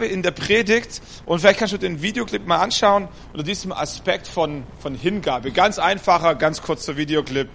in der Predigt und vielleicht kannst du den Videoclip mal anschauen unter diesem Aspekt von, von Hingabe. Ganz einfacher, ganz kurzer Videoclip.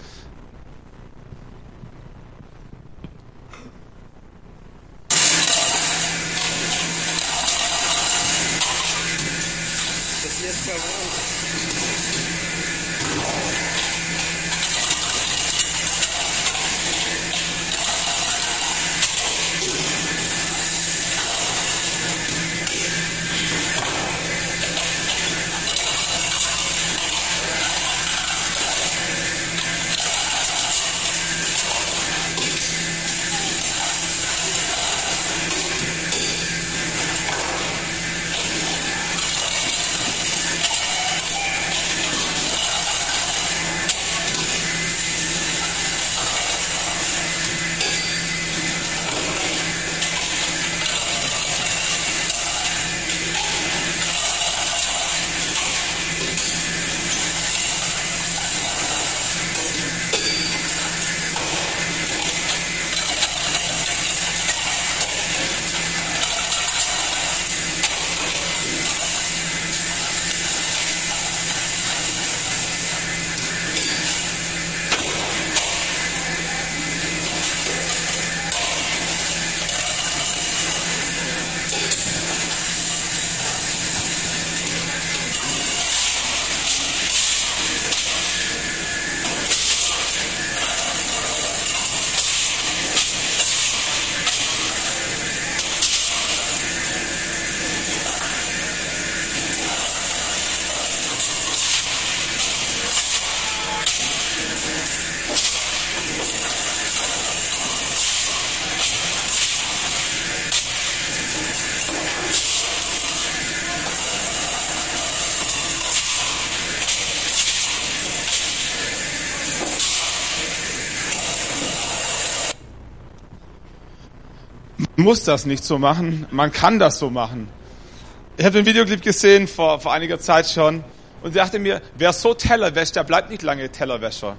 Muss das nicht so machen, man kann das so machen. Ich habe den Videoclip gesehen vor, vor einiger Zeit schon und dachte mir, wer so Teller wäscht, der bleibt nicht lange Tellerwäscher.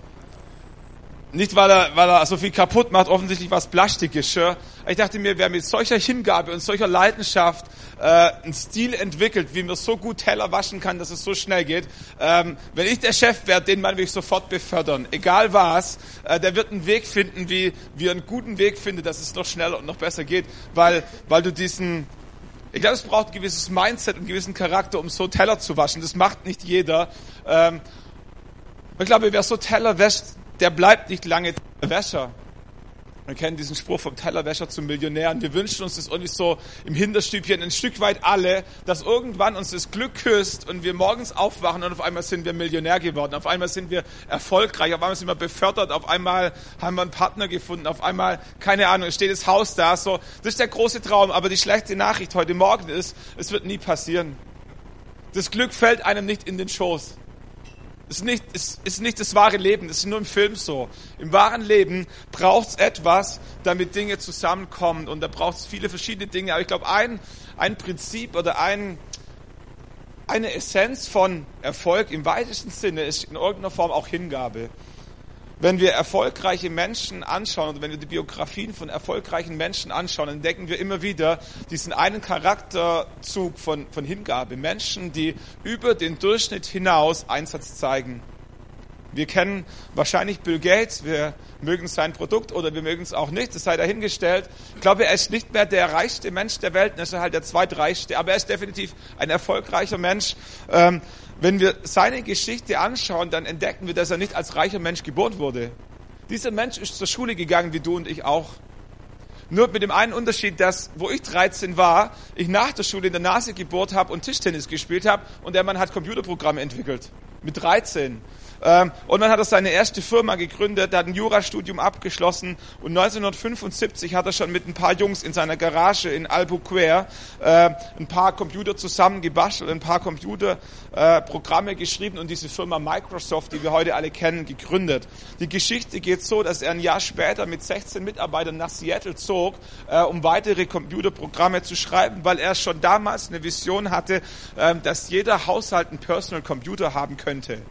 Nicht, weil er, weil er so viel kaputt macht, offensichtlich was Plastikgeschirr. Ich dachte mir, wer mit solcher Hingabe und solcher Leidenschaft äh, einen Stil entwickelt, wie man so gut Teller waschen kann, dass es so schnell geht. Ähm, wenn ich der Chef wäre, den man will ich sofort befördern. Egal was, äh, der wird einen Weg finden, wie, wie er einen guten Weg findet, dass es noch schneller und noch besser geht. Weil, weil du diesen, ich glaube, es braucht ein gewisses Mindset und einen gewissen Charakter, um so Teller zu waschen. Das macht nicht jeder. Ähm, ich glaube, wer so Teller wäscht, der bleibt nicht lange Wäscher. Wir kennen diesen Spruch vom Tellerwäscher zum Millionär. Und wir wünschen uns das irgendwie so im Hinterstübchen. Ein Stück weit alle, dass irgendwann uns das Glück küsst und wir morgens aufwachen und auf einmal sind wir Millionär geworden, auf einmal sind wir erfolgreich, auf einmal sind wir befördert, auf einmal haben wir einen Partner gefunden, auf einmal, keine Ahnung, steht das Haus da, so. Das ist der große Traum, aber die schlechte Nachricht heute Morgen ist, es wird nie passieren. Das Glück fällt einem nicht in den Schoß ist nicht, ist, ist nicht das wahre Leben, das ist nur im Film so. Im wahren Leben braucht es etwas, damit Dinge zusammenkommen und da braucht es viele verschiedene Dinge. Aber ich glaube, ein, ein Prinzip oder ein, eine Essenz von Erfolg im weitesten Sinne ist in irgendeiner Form auch Hingabe wenn wir erfolgreiche Menschen anschauen oder wenn wir die Biografien von erfolgreichen Menschen anschauen, entdecken wir immer wieder diesen einen Charakterzug von, von Hingabe. Menschen, die über den Durchschnitt hinaus Einsatz zeigen. Wir kennen wahrscheinlich Bill Gates, wir mögen sein Produkt oder wir mögen es auch nicht, das sei dahingestellt. Ich glaube, er ist nicht mehr der reichste Mensch der Welt, er ist halt der zweitreichste, aber er ist definitiv ein erfolgreicher Mensch. Ähm, wenn wir seine Geschichte anschauen, dann entdecken wir, dass er nicht als reicher Mensch geboren wurde. Dieser Mensch ist zur Schule gegangen, wie du und ich auch. Nur mit dem einen Unterschied, dass, wo ich 13 war, ich nach der Schule in der Nase gebohrt habe und Tischtennis gespielt habe und der Mann hat Computerprogramme entwickelt. Mit 13. Ähm, und dann hat er seine erste Firma gegründet, hat ein Jurastudium abgeschlossen und 1975 hat er schon mit ein paar Jungs in seiner Garage in Albuquerque äh, ein paar Computer zusammengebastelt, ein paar Computerprogramme geschrieben und diese Firma Microsoft, die wir heute alle kennen, gegründet. Die Geschichte geht so, dass er ein Jahr später mit 16 Mitarbeitern nach Seattle zog, äh, um weitere Computerprogramme zu schreiben, weil er schon damals eine Vision hatte, äh, dass jeder Haushalt einen Personal Computer haben könnte.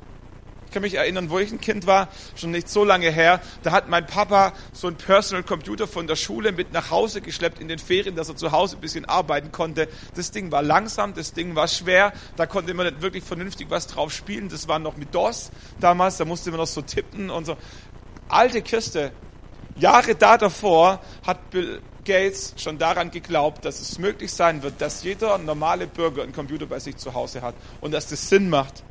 Ich kann mich erinnern, wo ich ein Kind war, schon nicht so lange her, da hat mein Papa so einen Personal Computer von der Schule mit nach Hause geschleppt in den Ferien, dass er zu Hause ein bisschen arbeiten konnte. Das Ding war langsam, das Ding war schwer, da konnte man nicht wirklich vernünftig was drauf spielen. Das war noch mit DOS damals, da musste man noch so tippen und so. Alte Kiste. Jahre da davor hat Bill Gates schon daran geglaubt, dass es möglich sein wird, dass jeder normale Bürger einen Computer bei sich zu Hause hat und dass das Sinn macht.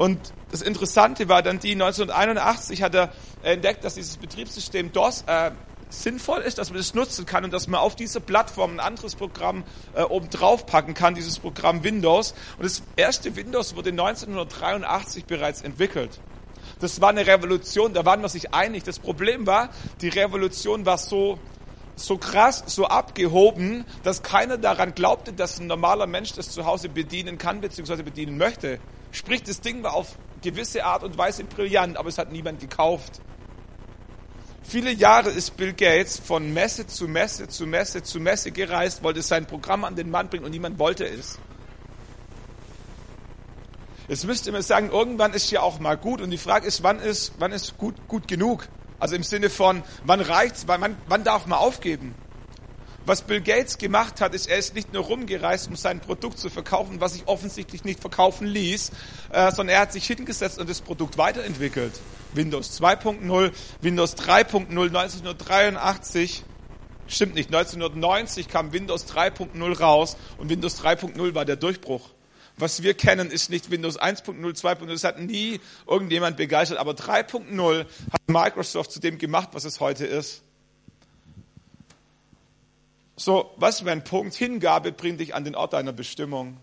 Und das Interessante war dann die, 1981 hat er entdeckt, dass dieses Betriebssystem DOS äh, sinnvoll ist, dass man das nutzen kann und dass man auf dieser Plattform ein anderes Programm äh, oben drauf packen kann, dieses Programm Windows. Und das erste Windows wurde 1983 bereits entwickelt. Das war eine Revolution, da waren wir sich einig. Das Problem war, die Revolution war so so krass, so abgehoben, dass keiner daran glaubte, dass ein normaler Mensch das zu Hause bedienen kann bzw. bedienen möchte. Sprich, das Ding war auf gewisse Art und Weise brillant, aber es hat niemand gekauft. Viele Jahre ist Bill Gates von Messe zu Messe zu Messe zu Messe gereist, wollte sein Programm an den Mann bringen und niemand wollte es. Jetzt müsste man sagen, irgendwann ist ja auch mal gut und die Frage ist, wann ist, wann ist gut, gut genug? Also im Sinne von, wann reicht's, wann, wann darf man aufgeben? Was Bill Gates gemacht hat, ist, er ist nicht nur rumgereist, um sein Produkt zu verkaufen, was sich offensichtlich nicht verkaufen ließ, äh, sondern er hat sich hingesetzt und das Produkt weiterentwickelt. Windows 2.0, Windows 3.0, 1983, stimmt nicht, 1990 kam Windows 3.0 raus und Windows 3.0 war der Durchbruch. Was wir kennen, ist nicht Windows 1.0, 2.0, das hat nie irgendjemand begeistert, aber 3.0 hat Microsoft zu dem gemacht, was es heute ist. So, was wäre ein Punkt? Hingabe bringt dich an den Ort deiner Bestimmung.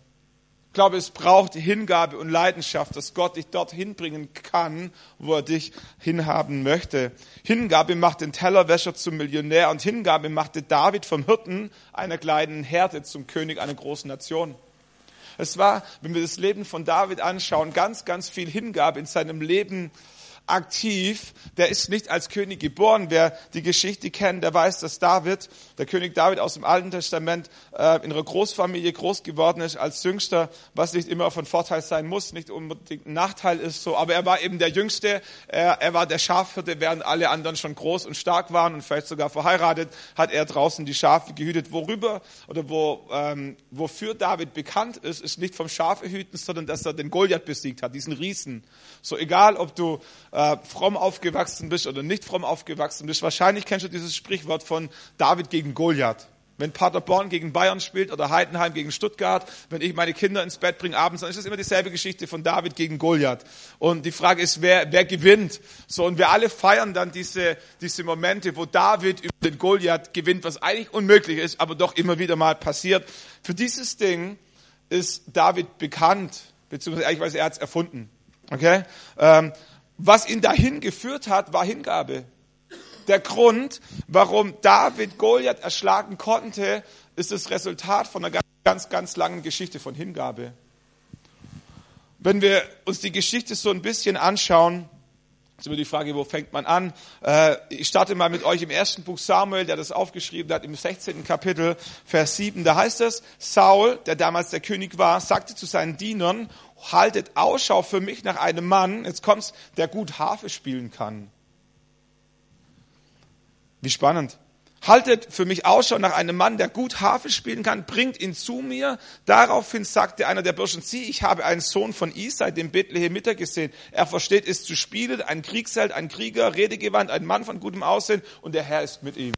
Ich glaube, es braucht Hingabe und Leidenschaft, dass Gott dich dorthin bringen kann, wo er dich hinhaben möchte. Hingabe macht den Tellerwäscher zum Millionär und Hingabe machte David vom Hirten einer kleinen Herde zum König einer großen Nation. Es war, wenn wir das Leben von David anschauen, ganz, ganz viel Hingabe in seinem Leben aktiv. Der ist nicht als König geboren. Wer die Geschichte kennt, der weiß, dass David, der König David aus dem Alten Testament, äh, in einer Großfamilie groß geworden ist als Jüngster, was nicht immer von Vorteil sein muss, nicht unbedingt ein Nachteil ist so. Aber er war eben der Jüngste. Er, er war der Schafhirte, während alle anderen schon groß und stark waren und vielleicht sogar verheiratet, hat er draußen die Schafe gehütet. Worüber oder wo, ähm, wofür David bekannt ist, ist nicht vom Schafehüten, sondern dass er den Goliath besiegt hat, diesen Riesen. So egal, ob du äh, fromm aufgewachsen bist oder nicht fromm aufgewachsen bist. Wahrscheinlich kennst du dieses Sprichwort von David gegen Goliath. Wenn Paderborn gegen Bayern spielt oder Heidenheim gegen Stuttgart, wenn ich meine Kinder ins Bett bringe abends, dann ist es immer dieselbe Geschichte von David gegen Goliath. Und die Frage ist, wer, wer gewinnt? So, und wir alle feiern dann diese, diese Momente, wo David über den Goliath gewinnt, was eigentlich unmöglich ist, aber doch immer wieder mal passiert. Für dieses Ding ist David bekannt, beziehungsweise eigentlich, er hat es erfunden. Okay? Ähm, was ihn dahin geführt hat, war Hingabe. Der Grund, warum David Goliath erschlagen konnte, ist das Resultat von einer ganz, ganz, ganz langen Geschichte von Hingabe. Wenn wir uns die Geschichte so ein bisschen anschauen, ist immer die Frage, wo fängt man an? Äh, ich starte mal mit euch im ersten Buch Samuel, der das aufgeschrieben hat, im 16. Kapitel, Vers 7. Da heißt es, Saul, der damals der König war, sagte zu seinen Dienern, haltet Ausschau für mich nach einem Mann, jetzt kommt's, der gut Harfe spielen kann. Wie spannend. Haltet für mich Ausschau nach einem Mann, der gut Harfe spielen kann, bringt ihn zu mir. Daraufhin sagte einer der Burschen, sieh, ich habe einen Sohn von Isai, dem Bethlehemiter gesehen. Er versteht es zu spielen, ein Kriegsheld, ein Krieger, redegewandt, ein Mann von gutem Aussehen und der Herr ist mit ihm.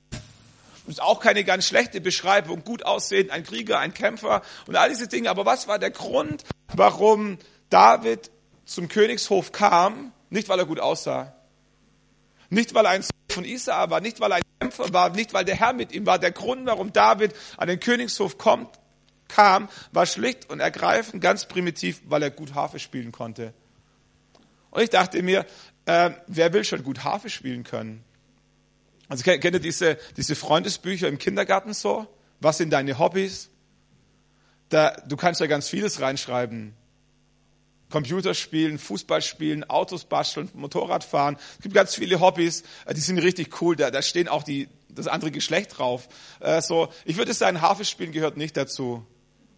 Ist auch keine ganz schlechte Beschreibung, gut aussehen, ein Krieger, ein Kämpfer und all diese Dinge. Aber was war der Grund, warum David zum Königshof kam? Nicht, weil er gut aussah. Nicht, weil er ein Sohn von Isai war, nicht, weil er ein Kämpfer war, nicht, weil der Herr mit ihm war. Der Grund, warum David an den Königshof kommt, kam, war schlicht und ergreifend ganz primitiv, weil er gut Harfe spielen konnte. Und ich dachte mir, äh, wer will schon gut Harfe spielen können? Also kennt ihr diese, diese Freundesbücher im Kindergarten so? Was sind deine Hobbys? Da, du kannst ja ganz vieles reinschreiben. Computerspielen, Fußball spielen, Autos basteln, Motorrad fahren. Es gibt ganz viele Hobbys, äh, die sind richtig cool. Da, da stehen auch die, das andere Geschlecht drauf. Äh, so, ich würde sagen, Harfe spielen gehört nicht dazu.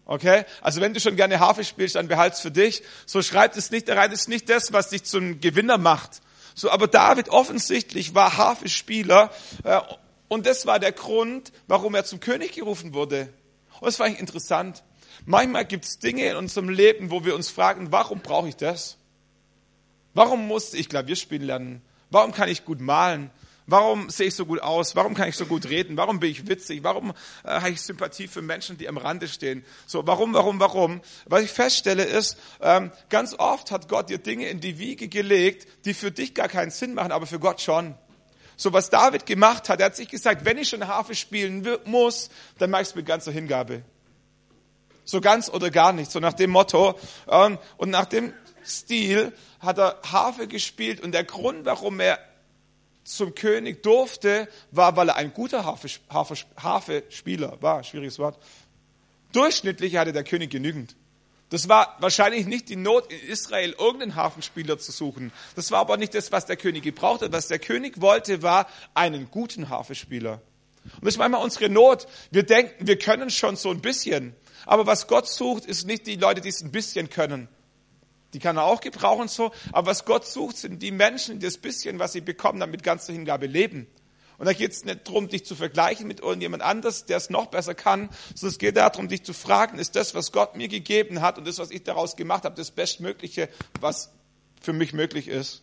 Okay? Also wenn du schon gerne Harfe spielst, dann behalt's für dich. So schreibt es nicht da rein. Ist nicht das, was dich zum Gewinner macht. So, aber David offensichtlich war Harfe-Spieler äh, und das war der Grund, warum er zum König gerufen wurde. Und das war eigentlich interessant. Manchmal gibt's Dinge in unserem Leben, wo wir uns fragen, warum brauche ich das? Warum musste ich Klavier spielen lernen? Warum kann ich gut malen? Warum sehe ich so gut aus? Warum kann ich so gut reden? Warum bin ich witzig? Warum äh, habe ich Sympathie für Menschen, die am Rande stehen? So, warum, warum, warum? Was ich feststelle ist, ähm, ganz oft hat Gott dir Dinge in die Wiege gelegt, die für dich gar keinen Sinn machen, aber für Gott schon. So, was David gemacht hat, er hat sich gesagt, wenn ich schon Harfe spielen muss, dann mache ich es mit ganzer Hingabe. So ganz oder gar nicht, so nach dem Motto. Ähm, und nach dem Stil hat er Harfe gespielt und der Grund, warum er zum König durfte, war, weil er ein guter Harfe, Harfe, Harfe-Spieler war. Schwieriges Wort. Durchschnittlich hatte der König genügend. Das war wahrscheinlich nicht die Not in Israel, irgendeinen Hafenspieler zu suchen. Das war aber nicht das, was der König gebraucht hat. Was der König wollte, war einen guten Hafenspieler. Und das ist manchmal unsere Not. Wir denken, wir können schon so ein bisschen. Aber was Gott sucht, ist nicht die Leute, die es ein bisschen können, die kann er auch gebrauchen so. Aber was Gott sucht, sind die Menschen, die das bisschen, was sie bekommen, dann mit ganzer Hingabe leben. Und da geht es nicht darum, dich zu vergleichen mit irgendjemand anders, der es noch besser kann, sondern es geht darum, dich zu fragen, ist das, was Gott mir gegeben hat und das, was ich daraus gemacht habe, das Bestmögliche, was für mich möglich ist.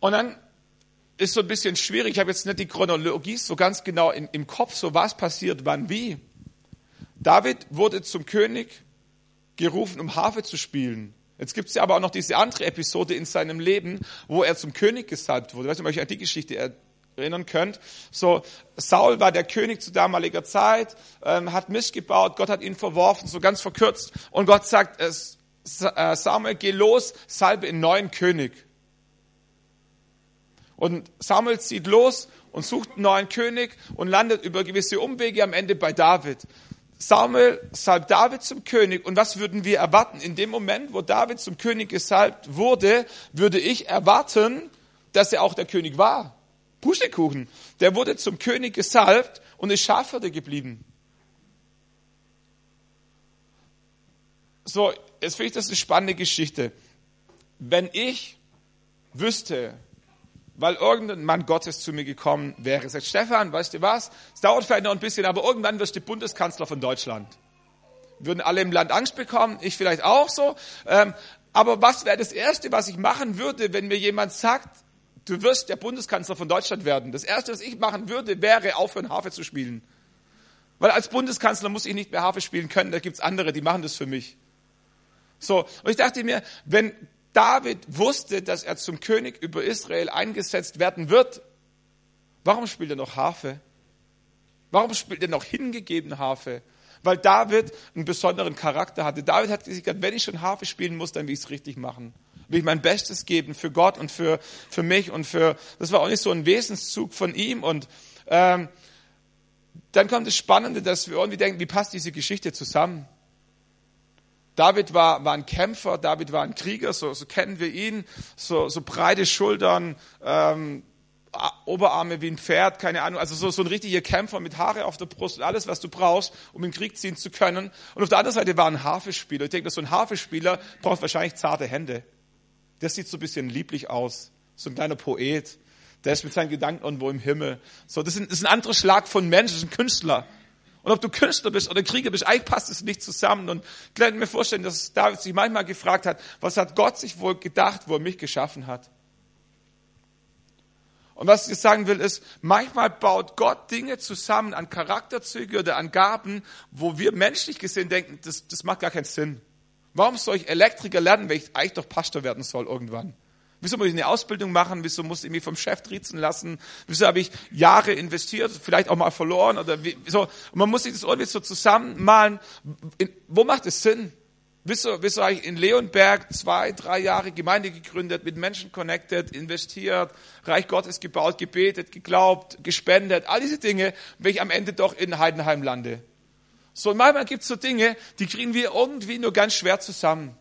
Und dann ist so ein bisschen schwierig, ich habe jetzt nicht die Chronologie so ganz genau im, im Kopf, so was passiert, wann, wie. David wurde zum König gerufen, um Harfe zu spielen. Jetzt gibt es ja aber auch noch diese andere Episode in seinem Leben, wo er zum König gesalbt wurde. Ich weiß nicht, ob ihr euch an die Geschichte erinnern könnt. So, Saul war der König zu damaliger Zeit, ähm, hat Mist gebaut, Gott hat ihn verworfen, so ganz verkürzt. Und Gott sagt, es, äh, Samuel, geh los, salbe einen neuen König. Und Samuel zieht los und sucht einen neuen König und landet über gewisse Umwege am Ende bei David. Samuel salbt David zum König. Und was würden wir erwarten? In dem Moment, wo David zum König gesalbt wurde, würde ich erwarten, dass er auch der König war. Pustekuchen. Der wurde zum König gesalbt und ist Schafhirte geblieben. So, jetzt finde ich das eine spannende Geschichte. Wenn ich wüsste, weil irgendein Mann Gottes zu mir gekommen wäre. Sagt, Stefan, weißt du was? Es dauert vielleicht noch ein bisschen, aber irgendwann wirst du Bundeskanzler von Deutschland. Würden alle im Land Angst bekommen, ich vielleicht auch so. Ähm, aber was wäre das Erste, was ich machen würde, wenn mir jemand sagt, du wirst der Bundeskanzler von Deutschland werden? Das Erste, was ich machen würde, wäre aufhören, Harfe zu spielen. Weil als Bundeskanzler muss ich nicht mehr Harfe spielen können, da gibt's andere, die machen das für mich. So, und ich dachte mir, wenn David wusste, dass er zum König über Israel eingesetzt werden wird. Warum spielt er noch Harfe? Warum spielt er noch hingegeben Harfe? Weil David einen besonderen Charakter hatte. David hat gesagt, wenn ich schon Harfe spielen muss, dann will ich es richtig machen. Will ich mein Bestes geben für Gott und für, für mich und für, das war auch nicht so ein Wesenszug von ihm. Und ähm, dann kommt das Spannende, dass wir irgendwie denken, wie passt diese Geschichte zusammen? David war, war ein Kämpfer, David war ein Krieger, so, so kennen wir ihn, so, so breite Schultern, ähm, Oberarme wie ein Pferd, keine Ahnung, also so, so ein richtiger Kämpfer mit Haare auf der Brust und alles, was du brauchst, um den Krieg ziehen zu können. Und auf der anderen Seite war ein Hafespieler. Ich denke, so ein Hafespieler braucht wahrscheinlich zarte Hände. Der sieht so ein bisschen lieblich aus, so ein kleiner Poet. Der ist mit seinen Gedanken irgendwo im Himmel. So, das ist ein, das ist ein anderer Schlag von Mensch, das ist ein Künstler. Und ob du Künstler bist oder Krieger bist, eigentlich passt es nicht zusammen. Und ich kann mir vorstellen, dass David sich manchmal gefragt hat, was hat Gott sich wohl gedacht, wo er mich geschaffen hat? Und was ich sagen will, ist, manchmal baut Gott Dinge zusammen an Charakterzüge oder an Gaben, wo wir menschlich gesehen denken, das, das macht gar keinen Sinn. Warum soll ich Elektriker lernen, wenn ich eigentlich doch Pastor werden soll irgendwann? Wieso muss ich eine Ausbildung machen? Wieso muss ich mich vom Chef triezen lassen? Wieso habe ich Jahre investiert, vielleicht auch mal verloren? Oder wieso? Und man muss sich das irgendwie so zusammenmalen. Wo macht es Sinn? Wieso, wieso habe ich in Leonberg zwei, drei Jahre Gemeinde gegründet, mit Menschen connected, investiert, Reich Gottes gebaut, gebetet, geglaubt, gespendet, all diese Dinge, wenn ich am Ende doch in Heidenheim lande? So, manchmal gibt es so Dinge, die kriegen wir irgendwie nur ganz schwer zusammen.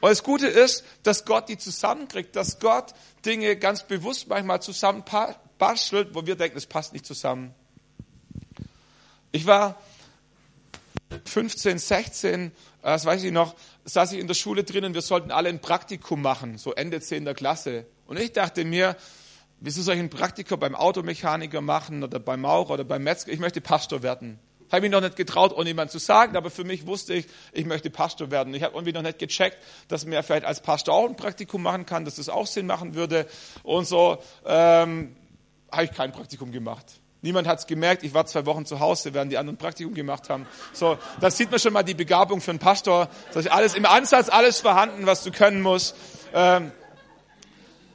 Und das Gute ist, dass Gott die zusammenkriegt, dass Gott Dinge ganz bewusst manchmal zusammenbastelt, wo wir denken, es passt nicht zusammen. Ich war 15, 16, äh, das weiß ich noch, saß ich in der Schule drinnen, wir sollten alle ein Praktikum machen, so Ende 10. Klasse. Und ich dachte mir, wieso soll ich ein Praktikum beim Automechaniker machen oder beim Maurer oder beim Metzger? Ich möchte Pastor werden. Habe mich noch nicht getraut, ohne jemand zu sagen, aber für mich wusste ich, ich möchte Pastor werden. Ich habe irgendwie noch nicht gecheckt, dass man ja vielleicht als Pastor auch ein Praktikum machen kann, dass das auch Sinn machen würde. Und so ähm, habe ich kein Praktikum gemacht. Niemand hat es gemerkt. Ich war zwei Wochen zu Hause, während die anderen Praktikum gemacht haben. So, da sieht man schon mal die Begabung für einen Pastor. Das ist alles im Ansatz alles vorhanden, was du können musst. Ähm,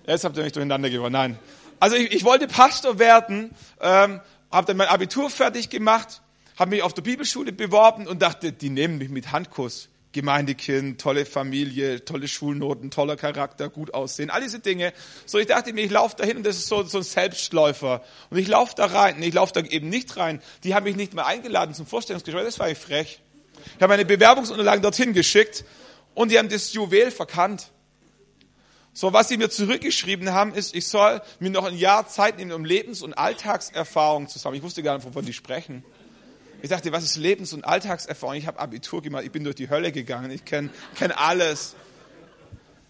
jetzt habt ihr mich durcheinander gewonnen. Nein. Also ich, ich wollte Pastor werden, ähm, habe dann mein Abitur fertig gemacht habe mich auf der Bibelschule beworben und dachte, die nehmen mich mit Handkuss. Gemeindekind, tolle Familie, tolle Schulnoten, toller Charakter, gut aussehen, all diese Dinge. So, ich dachte mir, ich laufe dahin und das ist so, so ein Selbstläufer. Und ich laufe da rein, ich laufe da eben nicht rein. Die haben mich nicht mehr eingeladen zum Vorstellungsgespräch, das war ich frech. Ich habe meine Bewerbungsunterlagen dorthin geschickt und die haben das Juwel verkannt. So, was sie mir zurückgeschrieben haben, ist, ich soll mir noch ein Jahr Zeit nehmen, um Lebens- und Alltagserfahrung zu sammeln. Ich wusste gar nicht, wovon die sprechen. Ich dachte, was ist Lebens- und Alltagserfahrung? Ich habe Abitur gemacht, ich bin durch die Hölle gegangen, ich kenne kenn alles.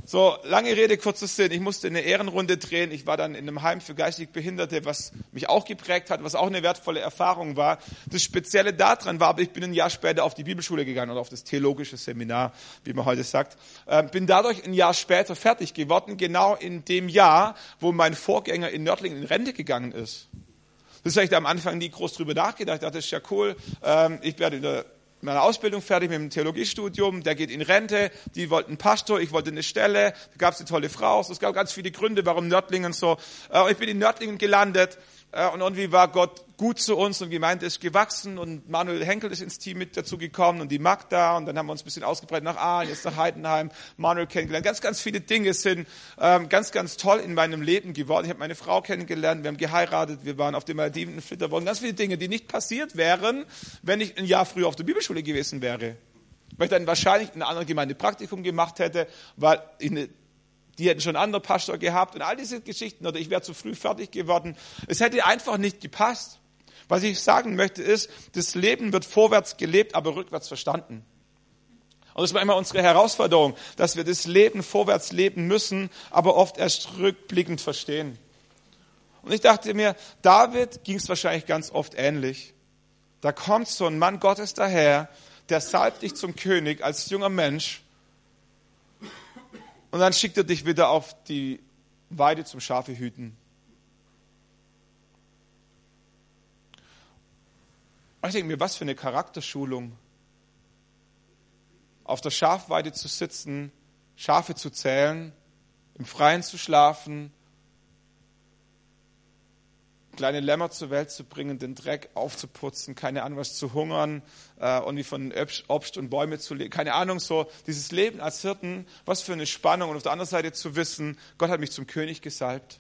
So, lange Rede, kurzer Sinn. Ich musste eine Ehrenrunde drehen. Ich war dann in einem Heim für geistig Behinderte, was mich auch geprägt hat, was auch eine wertvolle Erfahrung war. Das Spezielle daran war, aber ich bin ein Jahr später auf die Bibelschule gegangen oder auf das theologische Seminar, wie man heute sagt. Ähm, bin dadurch ein Jahr später fertig geworden, genau in dem Jahr, wo mein Vorgänger in Nördlingen in Rente gegangen ist. Habe ich da am Anfang nie groß drüber nachgedacht. Ich dachte, das ist ja cool. Ähm, ich werde in der meine Ausbildung fertig mit dem Theologiestudium, der geht in Rente, die wollten Pastor, ich wollte eine Stelle, da gab es eine tolle Frau, es gab ganz viele Gründe, warum Nördlingen so. Äh, ich bin in Nördlingen gelandet und irgendwie war Gott gut zu uns und Gemeinde ist gewachsen und Manuel Henkel ist ins Team mit dazu gekommen und die Magda und dann haben wir uns ein bisschen ausgebreitet nach Aalen, jetzt nach Heidenheim, Manuel kennengelernt. Ganz, ganz viele Dinge sind ähm, ganz, ganz toll in meinem Leben geworden. Ich habe meine Frau kennengelernt, wir haben geheiratet, wir waren auf dem Maldiven in Flitterwochen. Ganz viele Dinge, die nicht passiert wären, wenn ich ein Jahr früher auf der Bibelschule gewesen wäre. Weil ich dann wahrscheinlich in einer anderen Gemeinde Praktikum gemacht hätte, weil ich eine die hätten schon einen anderen Pastor gehabt und all diese Geschichten oder ich wäre zu früh fertig geworden. Es hätte einfach nicht gepasst. Was ich sagen möchte ist, das Leben wird vorwärts gelebt, aber rückwärts verstanden. Und das war immer unsere Herausforderung, dass wir das Leben vorwärts leben müssen, aber oft erst rückblickend verstehen. Und ich dachte mir, David ging es wahrscheinlich ganz oft ähnlich. Da kommt so ein Mann Gottes daher, der salbt dich zum König als junger Mensch und dann schickt er dich wieder auf die Weide zum Schafe hüten. ich denke mir, was für eine Charakterschulung. Auf der Schafweide zu sitzen, Schafe zu zählen, im Freien zu schlafen, kleine Lämmer zur Welt zu bringen, den Dreck aufzuputzen, keine Ahnung was zu hungern äh, und wie von Obst und Bäume zu leben, keine Ahnung so dieses Leben als Hirten, was für eine Spannung. Und auf der anderen Seite zu wissen, Gott hat mich zum König gesalbt.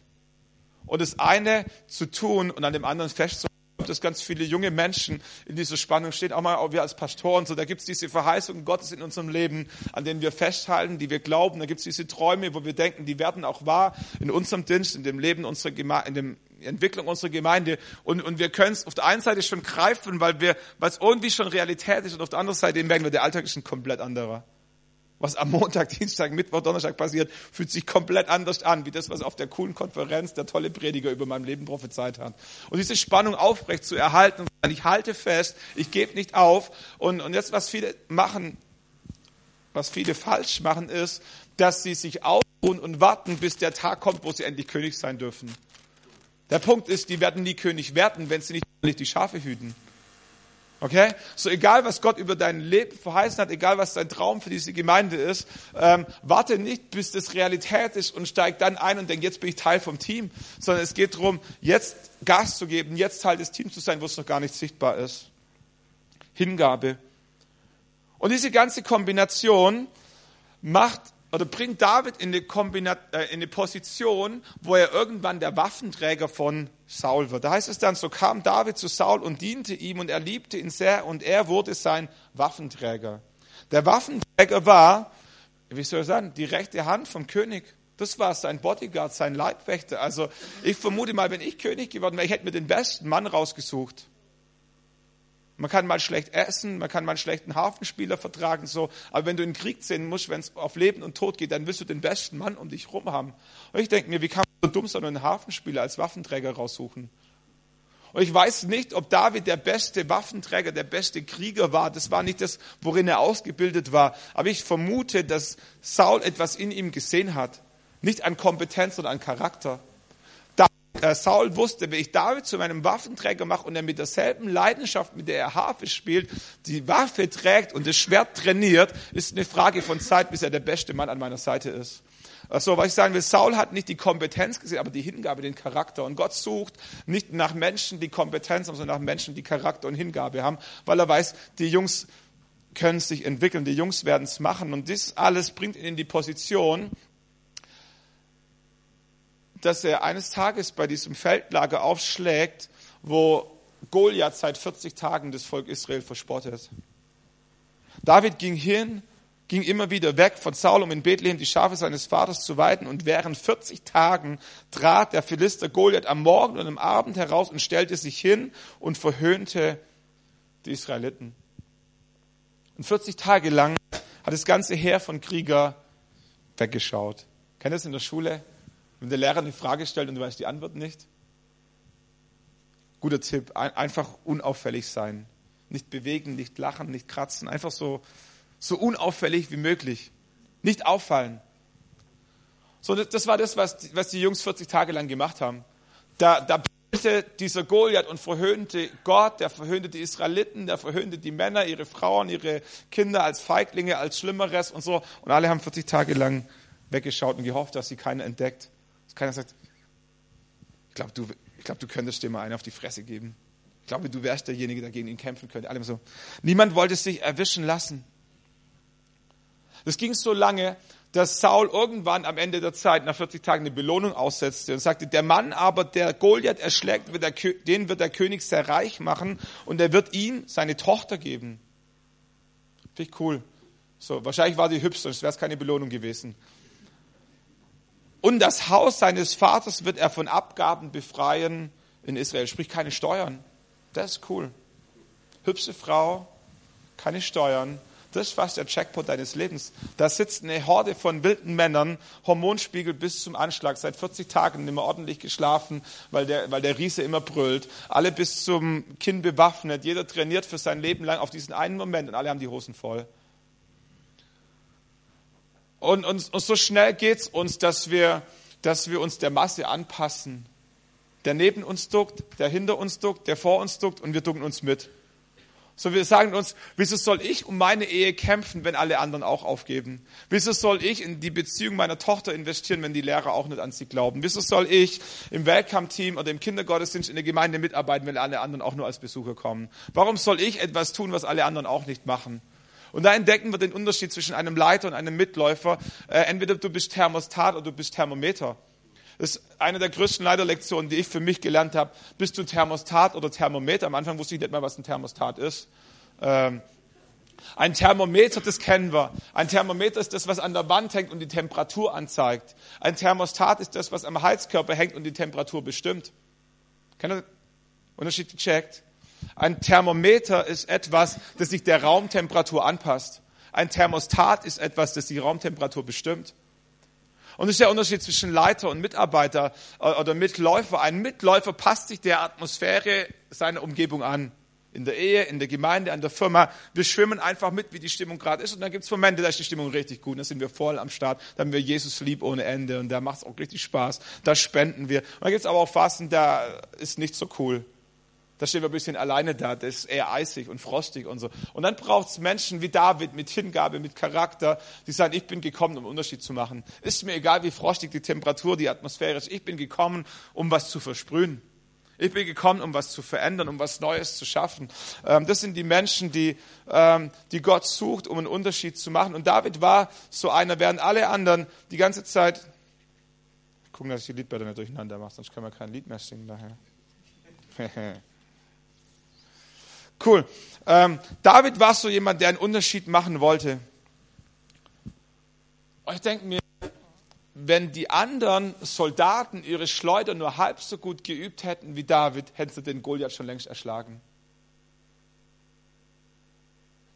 Und das eine zu tun und an dem anderen festzuhalten dass ganz viele junge Menschen in dieser Spannung stehen, auch mal auch wir als Pastoren, so da gibt es diese Verheißungen Gottes in unserem Leben, an denen wir festhalten, die wir glauben, da gibt es diese Träume, wo wir denken, die werden auch wahr in unserem Dienst, in dem Leben unserer Gemeinde, in dem Entwicklung unserer Gemeinde. Und, und wir können es auf der einen Seite schon greifen, weil wir, weil es irgendwie schon Realität ist, und auf der anderen Seite merken wir, der Alltag ist ein komplett anderer. Was am Montag, Dienstag, Mittwoch, Donnerstag passiert, fühlt sich komplett anders an, wie das, was auf der coolen Konferenz der tolle Prediger über mein Leben prophezeit hat. Und diese Spannung aufrecht zu erhalten, ich halte fest, ich gebe nicht auf. Und, und jetzt, was viele machen, was viele falsch machen, ist, dass sie sich ausruhen und warten, bis der Tag kommt, wo sie endlich König sein dürfen. Der Punkt ist, die werden nie König werden, wenn sie nicht die Schafe hüten. Okay? So egal, was Gott über dein Leben verheißen hat, egal, was dein Traum für diese Gemeinde ist, ähm, warte nicht, bis das Realität ist und steig dann ein und denk, jetzt bin ich Teil vom Team, sondern es geht darum, jetzt Gas zu geben, jetzt Teil des Teams zu sein, wo es noch gar nicht sichtbar ist. Hingabe. Und diese ganze Kombination macht oder bringt David in eine, äh, in eine Position, wo er irgendwann der Waffenträger von Saul wird. Da heißt es dann, so kam David zu Saul und diente ihm und er liebte ihn sehr und er wurde sein Waffenträger. Der Waffenträger war, wie soll ich sagen, die rechte Hand vom König. Das war sein Bodyguard, sein Leibwächter. Also ich vermute mal, wenn ich König geworden wäre, ich hätte mir den besten Mann rausgesucht. Man kann mal schlecht essen, man kann mal einen schlechten Hafenspieler vertragen, so. Aber wenn du in den Krieg ziehen musst, wenn es auf Leben und Tod geht, dann willst du den besten Mann um dich rum haben. Und ich denke mir, wie kann man so dumm sein und einen Hafenspieler als Waffenträger raussuchen? Und ich weiß nicht, ob David der beste Waffenträger, der beste Krieger war. Das war nicht das, worin er ausgebildet war. Aber ich vermute, dass Saul etwas in ihm gesehen hat. Nicht an Kompetenz, sondern an Charakter. Äh, Saul wusste, wenn ich David zu meinem Waffenträger mache und er mit derselben Leidenschaft, mit der er Harfe spielt, die Waffe trägt und das Schwert trainiert, ist eine Frage von Zeit, bis er der beste Mann an meiner Seite ist. Also, was ich sagen will, Saul hat nicht die Kompetenz gesehen, aber die Hingabe, den Charakter. Und Gott sucht nicht nach Menschen, die Kompetenz haben, sondern nach Menschen, die Charakter und Hingabe haben, weil er weiß, die Jungs können sich entwickeln, die Jungs werden es machen. Und das alles bringt ihn in die Position, dass er eines Tages bei diesem Feldlager aufschlägt, wo Goliath seit 40 Tagen das Volk Israel verspottet. David ging hin, ging immer wieder weg von Saul, um in Bethlehem die Schafe seines Vaters zu weiden. Und während 40 Tagen trat der Philister Goliath am Morgen und am Abend heraus und stellte sich hin und verhöhnte die Israeliten. Und 40 Tage lang hat das ganze Heer von Krieger weggeschaut. Kennt ihr das in der Schule? Wenn der Lehrer eine Frage stellt und du weißt die Antwort nicht, guter Tipp, einfach unauffällig sein. Nicht bewegen, nicht lachen, nicht kratzen, einfach so, so unauffällig wie möglich. Nicht auffallen. So, das war das, was, was die Jungs 40 Tage lang gemacht haben. Da, da brüllte dieser Goliath und verhöhnte Gott, der verhöhnte die Israeliten, der verhöhnte die Männer, ihre Frauen, ihre Kinder als Feiglinge, als Schlimmeres und so. Und alle haben 40 Tage lang weggeschaut und gehofft, dass sie keiner entdeckt. Keiner sagt, ich glaube, du, glaub, du könntest dir mal einen auf die Fresse geben. Ich glaube, du wärst derjenige, der gegen ihn kämpfen könnte. Alle so. Niemand wollte sich erwischen lassen. Das ging so lange, dass Saul irgendwann am Ende der Zeit, nach 40 Tagen, eine Belohnung aussetzte und sagte, der Mann aber, der Goliath erschlägt, wird der, den wird der König sehr reich machen und er wird ihm seine Tochter geben. Finde ich cool. So, wahrscheinlich war die hübsch, sonst wäre es keine Belohnung gewesen. Und das Haus seines Vaters wird er von Abgaben befreien in Israel. Sprich, keine Steuern. Das ist cool. Hübsche Frau, keine Steuern. Das ist fast der Checkpoint deines Lebens. Da sitzt eine Horde von wilden Männern, Hormonspiegel bis zum Anschlag, seit 40 Tagen nicht mehr ordentlich geschlafen, weil der, weil der Riese immer brüllt. Alle bis zum Kinn bewaffnet. Jeder trainiert für sein Leben lang auf diesen einen Moment und alle haben die Hosen voll. Und, und, und so schnell geht es uns, dass wir, dass wir uns der Masse anpassen. Der neben uns duckt, der hinter uns duckt, der vor uns duckt und wir ducken uns mit. So, wir sagen uns, wieso soll ich um meine Ehe kämpfen, wenn alle anderen auch aufgeben? Wieso soll ich in die Beziehung meiner Tochter investieren, wenn die Lehrer auch nicht an sie glauben? Wieso soll ich im Welcome-Team oder im Kindergottesdienst in der Gemeinde mitarbeiten, wenn alle anderen auch nur als Besucher kommen? Warum soll ich etwas tun, was alle anderen auch nicht machen? Und da entdecken wir den Unterschied zwischen einem Leiter und einem Mitläufer. Äh, entweder du bist Thermostat oder du bist Thermometer. Das ist eine der größten Leiterlektionen, die ich für mich gelernt habe. Bist du Thermostat oder Thermometer? Am Anfang wusste ich nicht mal, was ein Thermostat ist. Ähm, ein Thermometer, das kennen wir. Ein Thermometer ist das, was an der Wand hängt und die Temperatur anzeigt. Ein Thermostat ist das, was am Heizkörper hängt und die Temperatur bestimmt. Kennt ihr Unterschied gecheckt? Ein Thermometer ist etwas, das sich der Raumtemperatur anpasst. Ein Thermostat ist etwas, das die Raumtemperatur bestimmt. Und das ist der Unterschied zwischen Leiter und Mitarbeiter äh, oder Mitläufer. Ein Mitläufer passt sich der Atmosphäre seiner Umgebung an. In der Ehe, in der Gemeinde, an der Firma. Wir schwimmen einfach mit, wie die Stimmung gerade ist. Und dann gibt es Momente, da ist die Stimmung richtig gut. Da sind wir voll am Start. Da haben wir Jesus lieb ohne Ende. Und da macht es auch richtig Spaß. Da spenden wir. Und dann gibt es aber auch Phasen, da ist nicht so cool. Da stehen wir ein bisschen alleine da, das ist eher eisig und frostig und so. Und dann braucht es Menschen wie David mit Hingabe, mit Charakter, die sagen, ich bin gekommen, um einen Unterschied zu machen. Ist mir egal, wie frostig die Temperatur, die Atmosphäre ist. Ich bin gekommen, um was zu versprühen. Ich bin gekommen, um was zu verändern, um was Neues zu schaffen. Ähm, das sind die Menschen, die, ähm, die Gott sucht, um einen Unterschied zu machen. Und David war so einer, während alle anderen die ganze Zeit, gucken, dass ich die Liedblätter nicht durcheinander mache, sonst können wir kein Lied mehr singen daher. Cool. Ähm, David war so jemand, der einen Unterschied machen wollte. ich denke mir, wenn die anderen Soldaten ihre Schleuder nur halb so gut geübt hätten wie David, hätten sie den Goliath schon längst erschlagen.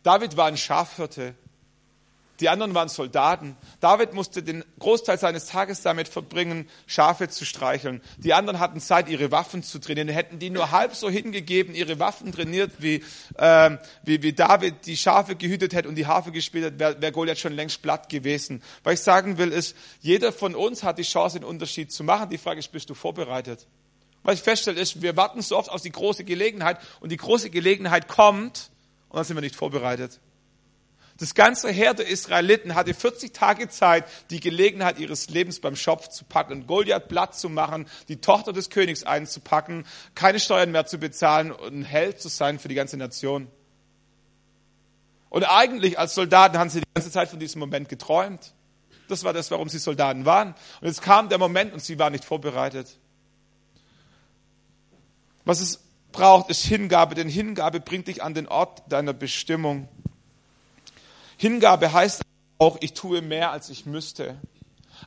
David war ein Schafhirte. Die anderen waren Soldaten. David musste den Großteil seines Tages damit verbringen, Schafe zu streicheln. Die anderen hatten Zeit, ihre Waffen zu trainieren. Hätten die nur halb so hingegeben, ihre Waffen trainiert, wie, äh, wie, wie David die Schafe gehütet hätte und die Harfe gespielt hat, wäre wär Goliath schon längst platt gewesen. Was ich sagen will, ist, jeder von uns hat die Chance, einen Unterschied zu machen. Die Frage ist, bist du vorbereitet? Was ich feststelle, ist, wir warten so oft auf die große Gelegenheit und die große Gelegenheit kommt und dann sind wir nicht vorbereitet. Das ganze Heer der Israeliten hatte 40 Tage Zeit, die Gelegenheit ihres Lebens beim Schopf zu packen Goliath platt zu machen, die Tochter des Königs einzupacken, keine Steuern mehr zu bezahlen und ein Held zu sein für die ganze Nation. Und eigentlich als Soldaten haben sie die ganze Zeit von diesem Moment geträumt. Das war das, warum sie Soldaten waren. Und jetzt kam der Moment und sie waren nicht vorbereitet. Was es braucht, ist Hingabe, denn Hingabe bringt dich an den Ort deiner Bestimmung. Hingabe heißt auch, ich tue mehr, als ich müsste.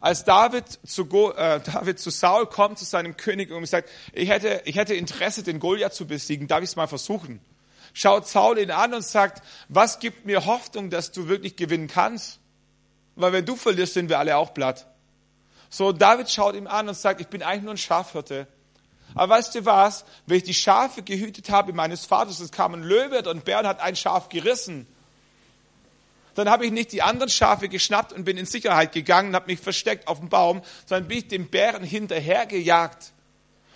Als David zu, Go, äh, David zu Saul kommt, zu seinem König, und sagt, ich hätte, ich hätte Interesse, den Goliath zu besiegen, darf ich es mal versuchen? Schaut Saul ihn an und sagt, was gibt mir Hoffnung, dass du wirklich gewinnen kannst? Weil wenn du verlierst, sind wir alle auch platt. So, David schaut ihm an und sagt, ich bin eigentlich nur ein Schafhirte. Aber weißt du was? Wenn ich die Schafe gehütet habe meines Vaters, es kam ein Löwe und ein Bär und hat ein Schaf gerissen, dann habe ich nicht die anderen Schafe geschnappt und bin in Sicherheit gegangen, habe mich versteckt auf dem Baum, sondern bin ich dem Bären hinterhergejagt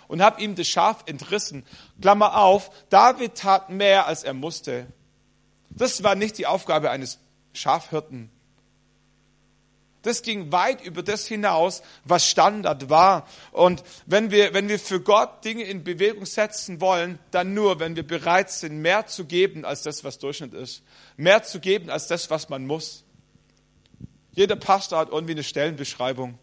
und habe ihm das Schaf entrissen. Klammer auf, David tat mehr, als er musste. Das war nicht die Aufgabe eines Schafhirten. Das ging weit über das hinaus, was Standard war. Und wenn wir, wenn wir für Gott Dinge in Bewegung setzen wollen, dann nur, wenn wir bereit sind, mehr zu geben als das, was Durchschnitt ist. Mehr zu geben als das, was man muss. Jeder Pastor hat irgendwie eine Stellenbeschreibung.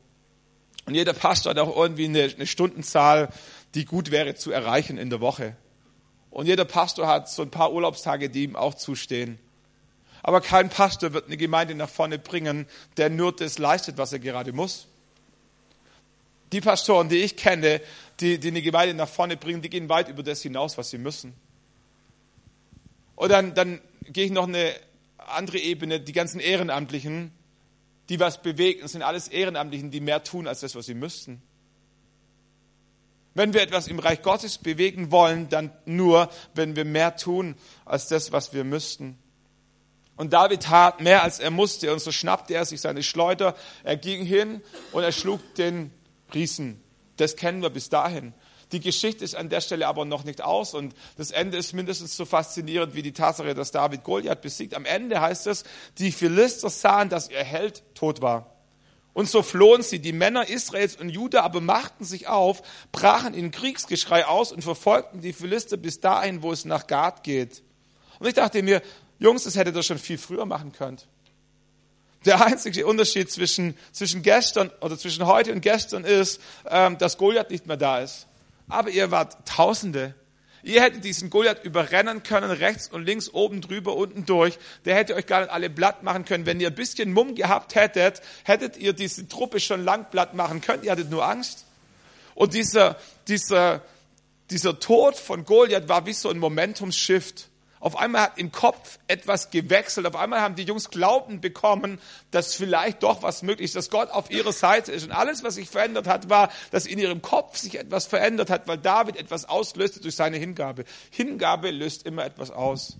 Und jeder Pastor hat auch irgendwie eine, eine Stundenzahl, die gut wäre zu erreichen in der Woche. Und jeder Pastor hat so ein paar Urlaubstage, die ihm auch zustehen. Aber kein Pastor wird eine Gemeinde nach vorne bringen, der nur das leistet, was er gerade muss. Die Pastoren, die ich kenne, die, die eine Gemeinde nach vorne bringen, die gehen weit über das hinaus, was sie müssen. Und dann, dann gehe ich noch eine andere Ebene, die ganzen Ehrenamtlichen, die was bewegen, das sind alles Ehrenamtlichen, die mehr tun als das, was sie müssten. Wenn wir etwas im Reich Gottes bewegen wollen, dann nur, wenn wir mehr tun als das, was wir müssten. Und David tat mehr, als er musste. Und so schnappte er sich seine Schleuder. Er ging hin und er schlug den Riesen. Das kennen wir bis dahin. Die Geschichte ist an der Stelle aber noch nicht aus und das Ende ist mindestens so faszinierend wie die Tatsache, dass David Goliath besiegt. Am Ende heißt es, die Philister sahen, dass ihr Held tot war. Und so flohen sie. Die Männer Israels und Juda aber machten sich auf, brachen in Kriegsgeschrei aus und verfolgten die Philister bis dahin, wo es nach Gad geht. Und ich dachte mir, Jungs, das hättet ihr schon viel früher machen können. Der einzige Unterschied zwischen, zwischen gestern oder zwischen heute und gestern ist, ähm, dass Goliath nicht mehr da ist. Aber ihr wart Tausende. Ihr hättet diesen Goliath überrennen können, rechts und links, oben drüber, unten durch. Der hätte euch gar nicht alle platt machen können. Wenn ihr ein bisschen Mumm gehabt hättet, hättet ihr diese Truppe schon lang platt machen können. Ihr hattet nur Angst. Und dieser, dieser, dieser Tod von Goliath war wie so ein Momentumshift. Auf einmal hat im Kopf etwas gewechselt. Auf einmal haben die Jungs Glauben bekommen, dass vielleicht doch was möglich ist, dass Gott auf ihrer Seite ist. Und alles, was sich verändert hat, war, dass in ihrem Kopf sich etwas verändert hat, weil David etwas auslöste durch seine Hingabe. Hingabe löst immer etwas aus.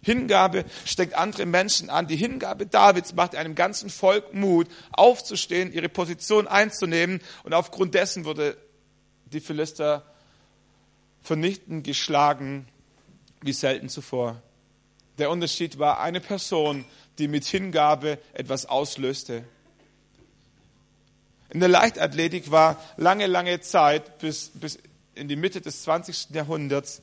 Hingabe steckt andere Menschen an. Die Hingabe Davids macht einem ganzen Volk Mut, aufzustehen, ihre Position einzunehmen. Und aufgrund dessen wurde die Philister vernichtend geschlagen wie selten zuvor. Der Unterschied war eine Person, die mit Hingabe etwas auslöste. In der Leichtathletik war lange, lange Zeit, bis, bis in die Mitte des 20. Jahrhunderts,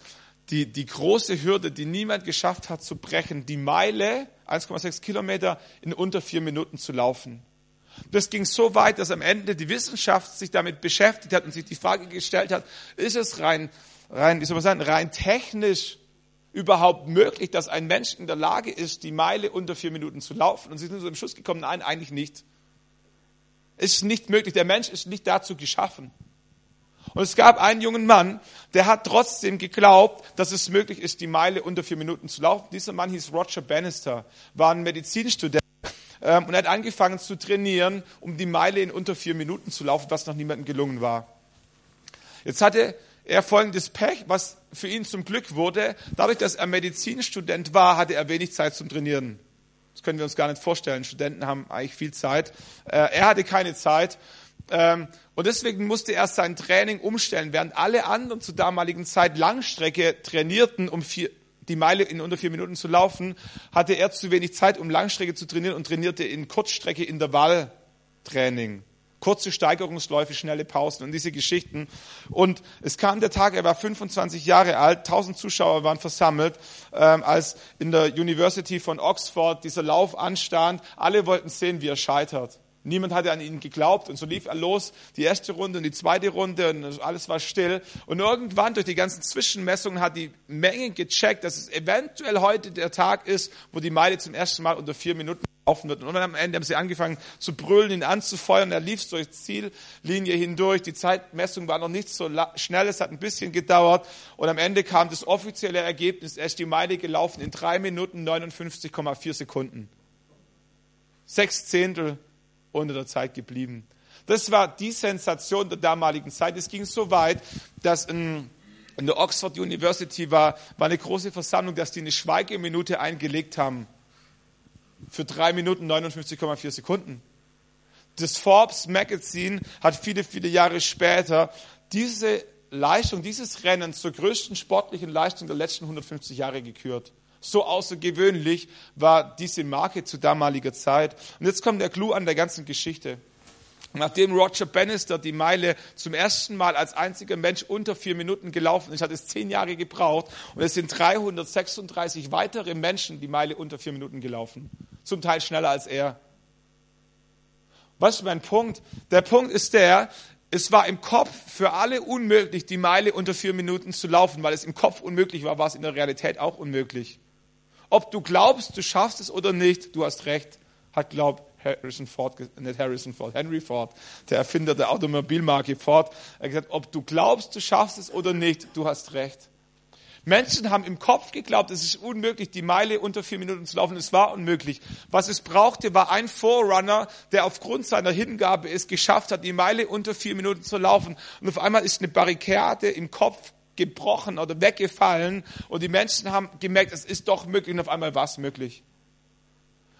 die, die große Hürde, die niemand geschafft hat zu brechen, die Meile, 1,6 Kilometer, in unter vier Minuten zu laufen. Das ging so weit, dass am Ende die Wissenschaft sich damit beschäftigt hat und sich die Frage gestellt hat, ist es rein, rein, wie soll man sagen, rein technisch überhaupt möglich, dass ein Mensch in der Lage ist, die Meile unter vier Minuten zu laufen? Und sie sind zu dem Schluss gekommen, nein, eigentlich nicht. Es ist nicht möglich. Der Mensch ist nicht dazu geschaffen. Und es gab einen jungen Mann, der hat trotzdem geglaubt, dass es möglich ist, die Meile unter vier Minuten zu laufen. Dieser Mann hieß Roger Bannister, war ein Medizinstudent ähm, und hat angefangen zu trainieren, um die Meile in unter vier Minuten zu laufen, was noch niemandem gelungen war. Jetzt hatte er folgendes Pech, was für ihn zum Glück wurde. Dadurch, dass er Medizinstudent war, hatte er wenig Zeit zum Trainieren. Das können wir uns gar nicht vorstellen. Studenten haben eigentlich viel Zeit. Äh, er hatte keine Zeit. Ähm, und deswegen musste er sein Training umstellen. Während alle anderen zur damaligen Zeit Langstrecke trainierten, um vier, die Meile in unter vier Minuten zu laufen, hatte er zu wenig Zeit, um Langstrecke zu trainieren und trainierte in Kurzstrecke Intervalltraining kurze Steigerungsläufe, schnelle Pausen und diese Geschichten. Und es kam der Tag, er war 25 Jahre alt, 1000 Zuschauer waren versammelt, ähm, als in der University von Oxford dieser Lauf anstand. Alle wollten sehen, wie er scheitert. Niemand hatte an ihn geglaubt und so lief er los, die erste Runde und die zweite Runde und alles war still. Und irgendwann durch die ganzen Zwischenmessungen hat die Menge gecheckt, dass es eventuell heute der Tag ist, wo die Meile zum ersten Mal unter vier Minuten laufen wird. Und am Ende haben sie angefangen zu brüllen, ihn anzufeuern. Er lief durch Ziellinie hindurch. Die Zeitmessung war noch nicht so schnell, es hat ein bisschen gedauert. Und am Ende kam das offizielle Ergebnis. Er ist die Meile gelaufen in drei Minuten 59,4 Sekunden. Sechs Zehntel unter der Zeit geblieben. Das war die Sensation der damaligen Zeit. Es ging so weit, dass in, in der Oxford University war, war eine große Versammlung, dass die eine Schweigeminute eingelegt haben für drei Minuten 59,4 Sekunden. Das Forbes Magazine hat viele, viele Jahre später diese Leistung, dieses Rennen zur größten sportlichen Leistung der letzten 150 Jahre gekürt. So außergewöhnlich war diese Marke zu damaliger Zeit. Und jetzt kommt der Clou an der ganzen Geschichte. Nachdem Roger Bannister die Meile zum ersten Mal als einziger Mensch unter vier Minuten gelaufen ist, hat es zehn Jahre gebraucht und es sind 336 weitere Menschen die Meile unter vier Minuten gelaufen. Zum Teil schneller als er. Was ist mein Punkt? Der Punkt ist der, es war im Kopf für alle unmöglich, die Meile unter vier Minuten zu laufen, weil es im Kopf unmöglich war, war es in der Realität auch unmöglich. Ob du glaubst, du schaffst es oder nicht, du hast recht, hat glaubt Harrison Ford, nicht Harrison Ford, Henry Ford, der Erfinder der Automobilmarke Ford, er hat gesagt, ob du glaubst, du schaffst es oder nicht, du hast recht. Menschen haben im Kopf geglaubt, es ist unmöglich, die Meile unter vier Minuten zu laufen. Es war unmöglich. Was es brauchte, war ein Forerunner, der aufgrund seiner Hingabe es geschafft hat, die Meile unter vier Minuten zu laufen. Und auf einmal ist eine Barrikade im Kopf gebrochen oder weggefallen und die Menschen haben gemerkt, es ist doch möglich und auf einmal war es möglich.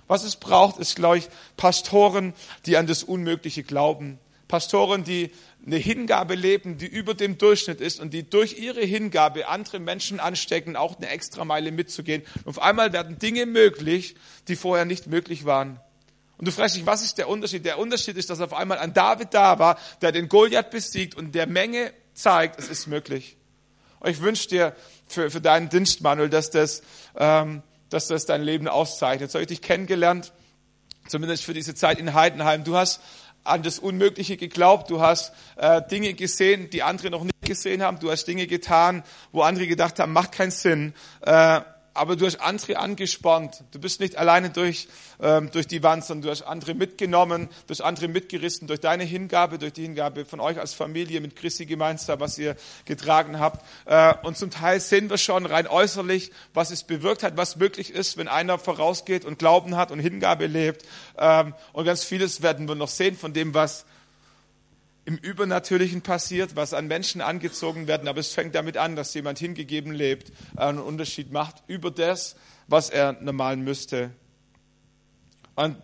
Was es braucht, ist, glaube ich, Pastoren, die an das Unmögliche glauben. Pastoren, die eine Hingabe leben, die über dem Durchschnitt ist und die durch ihre Hingabe andere Menschen anstecken, auch eine extra Meile mitzugehen. Und auf einmal werden Dinge möglich, die vorher nicht möglich waren. Und du fragst dich, was ist der Unterschied? Der Unterschied ist, dass auf einmal ein David da war, der den Goliath besiegt und der Menge zeigt, es ist möglich. Und ich wünsche dir für, für deinen Dienst, Manuel, dass das ähm, dass das dein Leben auszeichnet. So habe ich dich kennengelernt, zumindest für diese Zeit in Heidenheim. Du hast an das Unmögliche geglaubt, du hast äh, Dinge gesehen, die andere noch nicht gesehen haben, du hast Dinge getan, wo andere gedacht haben, macht keinen Sinn. Äh, aber du hast andere angespornt. Du bist nicht alleine durch, ähm, durch die Wand, sondern du hast andere mitgenommen, du hast andere mitgerissen durch deine Hingabe, durch die Hingabe von euch als Familie mit Christi gemeinsam, was ihr getragen habt. Äh, und zum Teil sehen wir schon rein äußerlich, was es bewirkt hat, was möglich ist, wenn einer vorausgeht und Glauben hat und Hingabe lebt. Ähm, und ganz vieles werden wir noch sehen von dem, was im Übernatürlichen passiert, was an Menschen angezogen werden, aber es fängt damit an, dass jemand hingegeben lebt, einen Unterschied macht über das, was er normal müsste. Und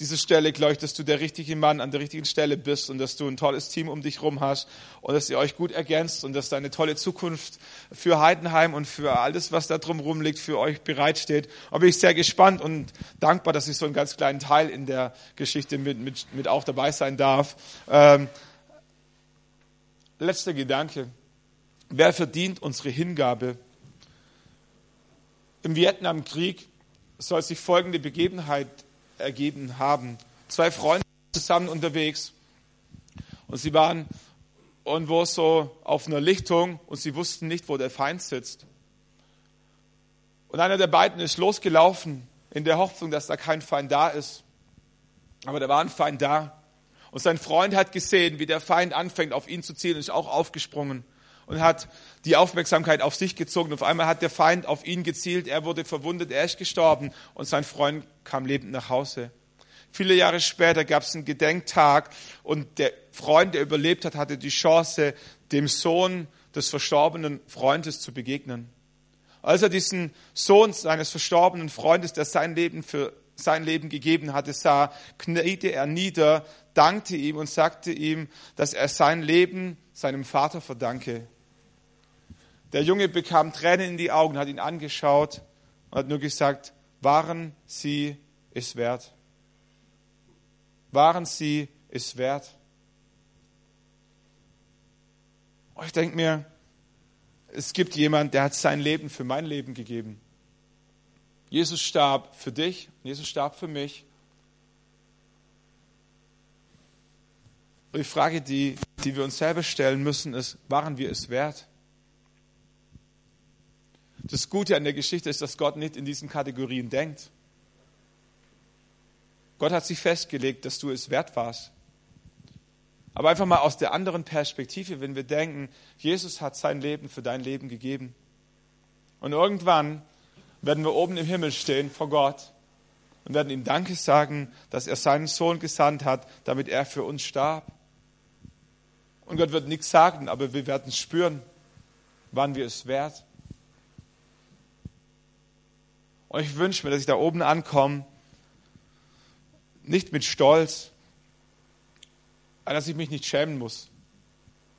diese Stelle, glaube ich, dass du der richtige Mann an der richtigen Stelle bist und dass du ein tolles Team um dich rum hast und dass ihr euch gut ergänzt und dass da eine tolle Zukunft für Heidenheim und für alles, was da drum liegt, für euch bereitsteht. Da bin ich sehr gespannt und dankbar, dass ich so einen ganz kleinen Teil in der Geschichte mit, mit, mit auch dabei sein darf. Ähm, letzter Gedanke. Wer verdient unsere Hingabe? Im Vietnamkrieg soll sich folgende Begebenheit ergeben haben. Zwei Freunde zusammen unterwegs und sie waren irgendwo so auf einer Lichtung und sie wussten nicht, wo der Feind sitzt. Und einer der beiden ist losgelaufen in der Hoffnung, dass da kein Feind da ist. Aber da war ein Feind da. Und sein Freund hat gesehen, wie der Feind anfängt, auf ihn zu zielen, und ist auch aufgesprungen und hat die Aufmerksamkeit auf sich gezogen. Auf einmal hat der Feind auf ihn gezielt, er wurde verwundet, er ist gestorben und sein Freund kam lebend nach Hause. Viele Jahre später gab es einen Gedenktag und der Freund, der überlebt hat, hatte die Chance, dem Sohn des verstorbenen Freundes zu begegnen. Als er diesen Sohn seines verstorbenen Freundes, der sein Leben für sein Leben gegeben hatte, sah, kniete er nieder, dankte ihm und sagte ihm, dass er sein Leben seinem Vater verdanke. Der Junge bekam Tränen in die Augen, hat ihn angeschaut und hat nur gesagt, waren Sie es wert? Waren Sie es wert? Und ich denke mir, es gibt jemand, der hat sein Leben für mein Leben gegeben. Jesus starb für dich, Jesus starb für mich. Und die Frage, die, die wir uns selber stellen müssen, ist, waren wir es wert? Das Gute an der Geschichte ist, dass Gott nicht in diesen Kategorien denkt. Gott hat sich festgelegt, dass du es wert warst. Aber einfach mal aus der anderen Perspektive, wenn wir denken, Jesus hat sein Leben für dein Leben gegeben. Und irgendwann werden wir oben im Himmel stehen vor Gott und werden ihm Danke sagen, dass er seinen Sohn gesandt hat, damit er für uns starb. Und Gott wird nichts sagen, aber wir werden spüren, wann wir es wert. Und ich wünsche mir, dass ich da oben ankomme, nicht mit Stolz, dass ich mich nicht schämen muss.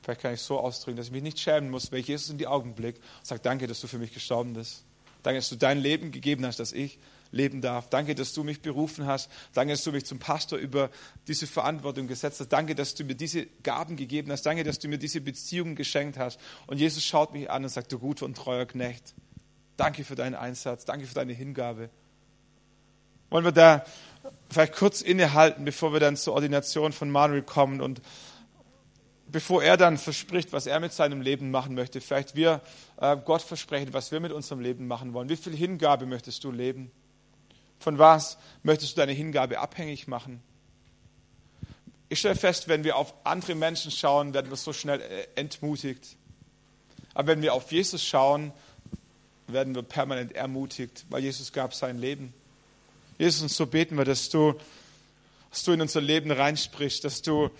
Vielleicht kann ich es so ausdrücken, dass ich mich nicht schämen muss, wenn ich Jesus in die Augen blicke und sage, danke, dass du für mich gestorben bist. Danke, dass du dein Leben gegeben hast, dass ich leben darf. Danke, dass du mich berufen hast. Danke, dass du mich zum Pastor über diese Verantwortung gesetzt hast. Danke, dass du mir diese Gaben gegeben hast. Danke, dass du mir diese Beziehungen geschenkt hast. Und Jesus schaut mich an und sagt, du guter und treuer Knecht. Danke für deinen Einsatz. Danke für deine Hingabe. Wollen wir da vielleicht kurz innehalten, bevor wir dann zur Ordination von Manuel kommen und bevor er dann verspricht, was er mit seinem Leben machen möchte, vielleicht wir äh, Gott versprechen, was wir mit unserem Leben machen wollen. Wie viel Hingabe möchtest du leben? Von was möchtest du deine Hingabe abhängig machen? Ich stelle fest, wenn wir auf andere Menschen schauen, werden wir so schnell äh, entmutigt. Aber wenn wir auf Jesus schauen, werden wir permanent ermutigt, weil Jesus gab sein Leben. Jesus, und so beten wir, dass du, dass du in unser Leben reinsprichst, dass du,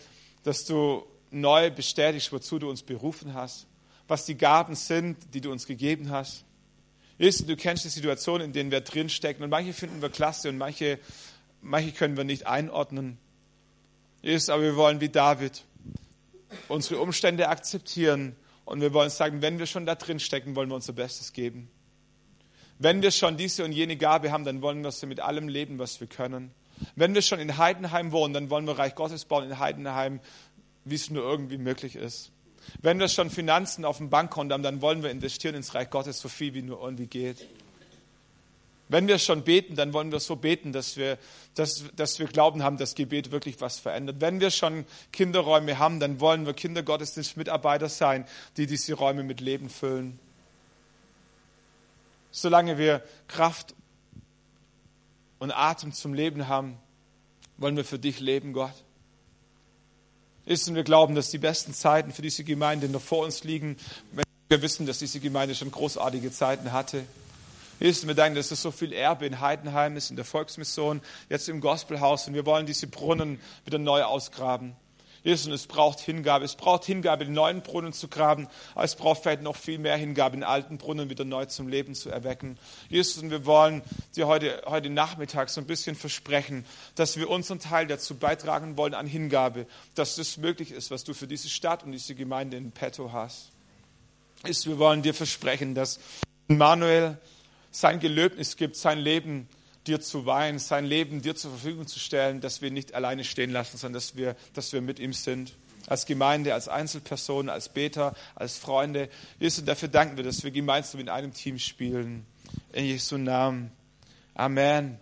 dass du neu bestätigst, wozu du uns berufen hast, was die Gaben sind, die du uns gegeben hast. Jesus, du kennst die Situation, in denen wir drinstecken und manche finden wir klasse und manche, manche können wir nicht einordnen. Jesus, aber wir wollen wie David unsere Umstände akzeptieren und wir wollen sagen, wenn wir schon da drin stecken, wollen wir unser Bestes geben. Wenn wir schon diese und jene Gabe haben, dann wollen wir sie mit allem leben, was wir können. Wenn wir schon in Heidenheim wohnen, dann wollen wir Reich Gottes bauen in Heidenheim, wie es nur irgendwie möglich ist. Wenn wir schon Finanzen auf dem Bankkonto haben, dann wollen wir investieren ins Reich Gottes so viel wie nur irgendwie geht. Wenn wir schon beten, dann wollen wir so beten, dass wir, dass, dass wir Glauben haben, dass Gebet wirklich was verändert. Wenn wir schon Kinderräume haben, dann wollen wir Kindergottesdienstmitarbeiter sein, die diese Räume mit Leben füllen solange wir Kraft und Atem zum Leben haben, wollen wir für dich leben, Gott. Ist wir glauben, dass die besten Zeiten für diese Gemeinde noch vor uns liegen, wenn wir wissen, dass diese Gemeinde schon großartige Zeiten hatte. Ist wir denken, dass es so viel Erbe in Heidenheim ist, in der Volksmission, jetzt im Gospelhaus und wir wollen diese Brunnen wieder neu ausgraben und es braucht Hingabe. Es braucht Hingabe, den neuen Brunnen zu graben, aber es braucht vielleicht noch viel mehr Hingabe, den alten Brunnen wieder neu zum Leben zu erwecken. Jesus, und wir wollen dir heute, heute Nachmittag so ein bisschen versprechen, dass wir unseren Teil dazu beitragen wollen an Hingabe, dass das möglich ist, was du für diese Stadt und diese Gemeinde in petto hast. Ist, wir wollen dir versprechen, dass Manuel sein Gelöbnis gibt, sein Leben dir zu weihen, sein Leben dir zur Verfügung zu stellen, dass wir nicht alleine stehen lassen, sondern dass wir, dass wir mit ihm sind. Als Gemeinde, als Einzelpersonen, als Beter, als Freunde. Jesus, dafür danken wir, dass wir gemeinsam in einem Team spielen. In Jesu Namen. Amen.